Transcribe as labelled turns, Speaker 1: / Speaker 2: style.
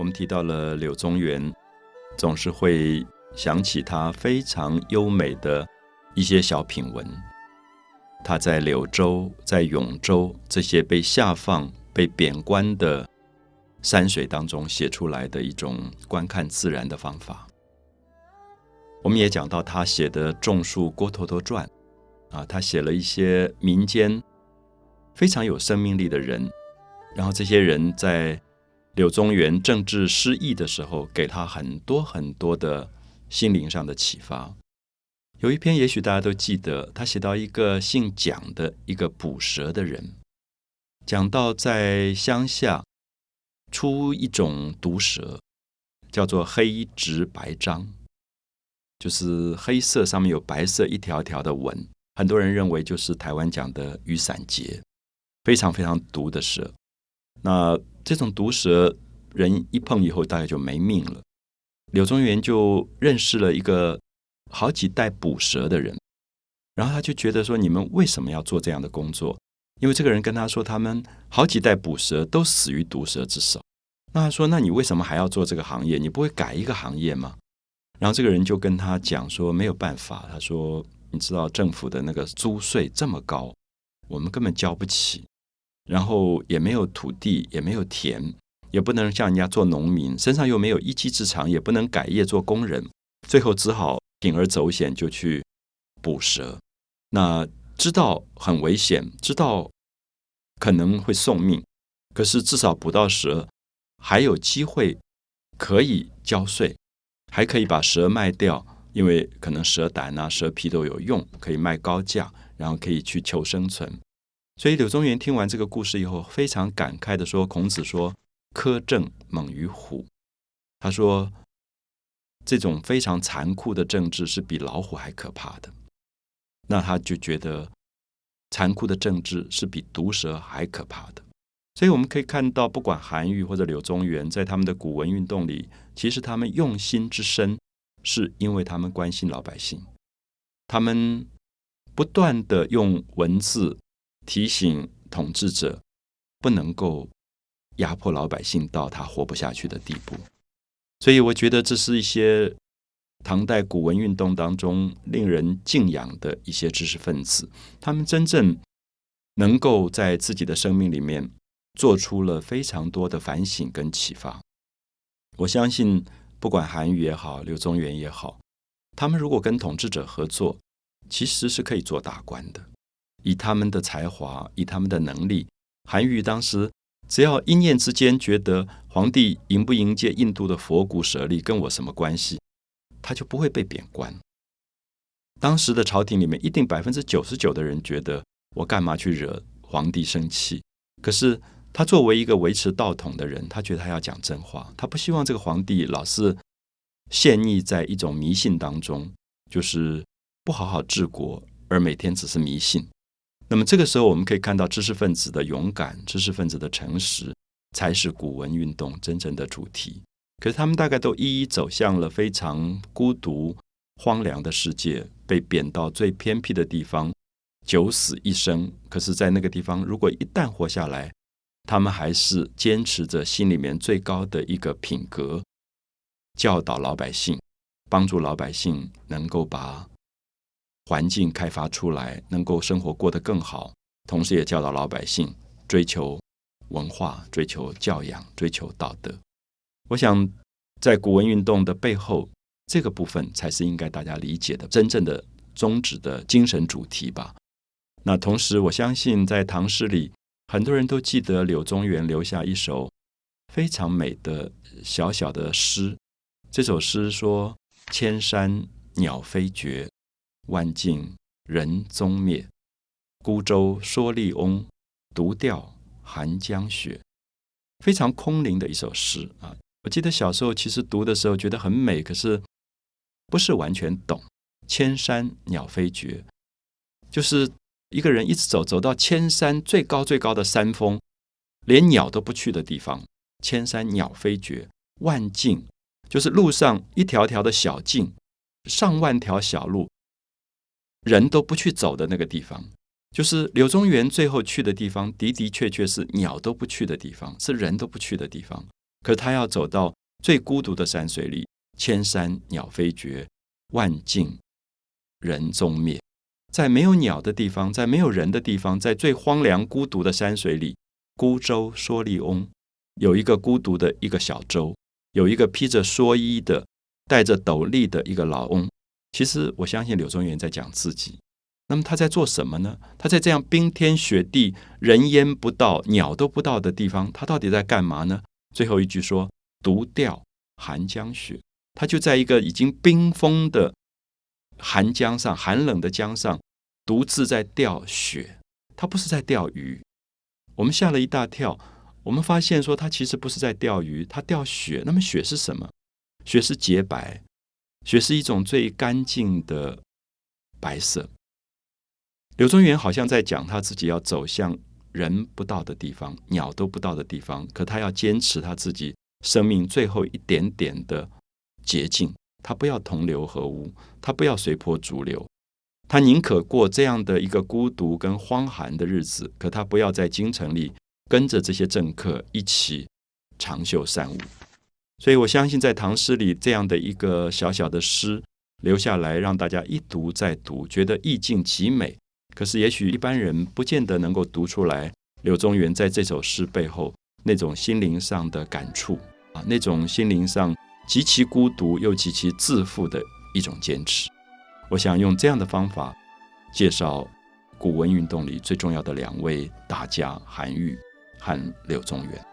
Speaker 1: 我们提到了柳宗元，总是会想起他非常优美的一些小品文。他在柳州、在永州这些被下放、被贬官的山水当中写出来的一种观看自然的方法。我们也讲到他写的《种树郭橐驼传》，啊，他写了一些民间非常有生命力的人，然后这些人在柳宗元政治失意的时候，给他很多很多的心灵上的启发。有一篇，也许大家都记得，他写到一个姓蒋的一个捕蛇的人，讲到在乡下出一种毒蛇，叫做黑直白章，就是黑色上面有白色一条条的纹，很多人认为就是台湾讲的雨伞节，非常非常毒的蛇。那这种毒蛇，人一碰以后大概就没命了。柳宗元就认识了一个。好几代捕蛇的人，然后他就觉得说：“你们为什么要做这样的工作？”因为这个人跟他说：“他们好几代捕蛇都死于毒蛇之手。”那他说：“那你为什么还要做这个行业？你不会改一个行业吗？”然后这个人就跟他讲说：“没有办法。”他说：“你知道政府的那个租税这么高，我们根本交不起，然后也没有土地，也没有田，也不能像人家做农民，身上又没有一技之长，也不能改业做工人，最后只好。”铤而走险就去捕蛇，那知道很危险，知道可能会送命，可是至少捕到蛇还有机会可以交税，还可以把蛇卖掉，因为可能蛇胆啊、蛇皮都有用，可以卖高价，然后可以去求生存。所以柳宗元听完这个故事以后，非常感慨的说：“孔子说，苛政猛于虎。”他说。这种非常残酷的政治是比老虎还可怕的，那他就觉得残酷的政治是比毒蛇还可怕的。所以我们可以看到，不管韩愈或者柳宗元，在他们的古文运动里，其实他们用心之深，是因为他们关心老百姓，他们不断的用文字提醒统治者，不能够压迫老百姓到他活不下去的地步。所以，我觉得这是一些唐代古文运动当中令人敬仰的一些知识分子，他们真正能够在自己的生命里面做出了非常多的反省跟启发。我相信，不管韩愈也好，柳宗元也好，他们如果跟统治者合作，其实是可以做大官的。以他们的才华，以他们的能力，韩愈当时。只要一念之间觉得皇帝迎不迎接印度的佛骨舍利跟我什么关系，他就不会被贬官。当时的朝廷里面一定百分之九十九的人觉得我干嘛去惹皇帝生气？可是他作为一个维持道统的人，他觉得他要讲真话，他不希望这个皇帝老是陷溺在一种迷信当中，就是不好好治国，而每天只是迷信。那么这个时候，我们可以看到知识分子的勇敢，知识分子的诚实，才是古文运动真正的主题。可是他们大概都一一走向了非常孤独、荒凉的世界，被贬到最偏僻的地方，九死一生。可是，在那个地方，如果一旦活下来，他们还是坚持着心里面最高的一个品格，教导老百姓，帮助老百姓能够把。环境开发出来，能够生活过得更好，同时也教导老百姓追求文化、追求教养、追求道德。我想，在古文运动的背后，这个部分才是应该大家理解的真正的宗旨的精神主题吧。那同时，我相信在唐诗里，很多人都记得柳宗元留下一首非常美的小小的诗。这首诗说：“千山鸟飞绝。”万径人踪灭，孤舟蓑笠翁，独钓寒江雪。非常空灵的一首诗啊！我记得小时候其实读的时候觉得很美，可是不是完全懂。千山鸟飞绝，就是一个人一直走，走到千山最高最高的山峰，连鸟都不去的地方。千山鸟飞绝，万径就是路上一条条的小径，上万条小路。人都不去走的那个地方，就是柳宗元最后去的地方，的的确确是鸟都不去的地方，是人都不去的地方。可他要走到最孤独的山水里，千山鸟飞绝，万径人踪灭。在没有鸟的地方，在没有人的地方，在最荒凉孤独的山水里，孤舟蓑笠翁，有一个孤独的一个小舟，有一个披着蓑衣的、戴着斗笠的一个老翁。其实，我相信柳宗元在讲自己。那么他在做什么呢？他在这样冰天雪地、人烟不到、鸟都不到的地方，他到底在干嘛呢？最后一句说：“独钓寒江雪。”他就在一个已经冰封的。寒江上，寒冷的江上，独自在钓雪。他不是在钓鱼。我们吓了一大跳。我们发现说，他其实不是在钓鱼，他钓雪。那么雪是什么？雪是洁白，雪是一种最干净的白色。柳宗元好像在讲他自己要走向人不到的地方，鸟都不到的地方，可他要坚持他自己生命最后一点点的捷径。他不要同流合污，他不要随波逐流，他宁可过这样的一个孤独跟荒寒的日子，可他不要在京城里跟着这些政客一起长袖善舞。所以我相信，在唐诗里这样的一个小小的诗留下来，让大家一读再读，觉得意境极美。可是，也许一般人不见得能够读出来，柳宗元在这首诗背后那种心灵上的感触啊，那种心灵上。极其孤独又极其自负的一种坚持。我想用这样的方法介绍古文运动里最重要的两位大家韩愈和柳宗元。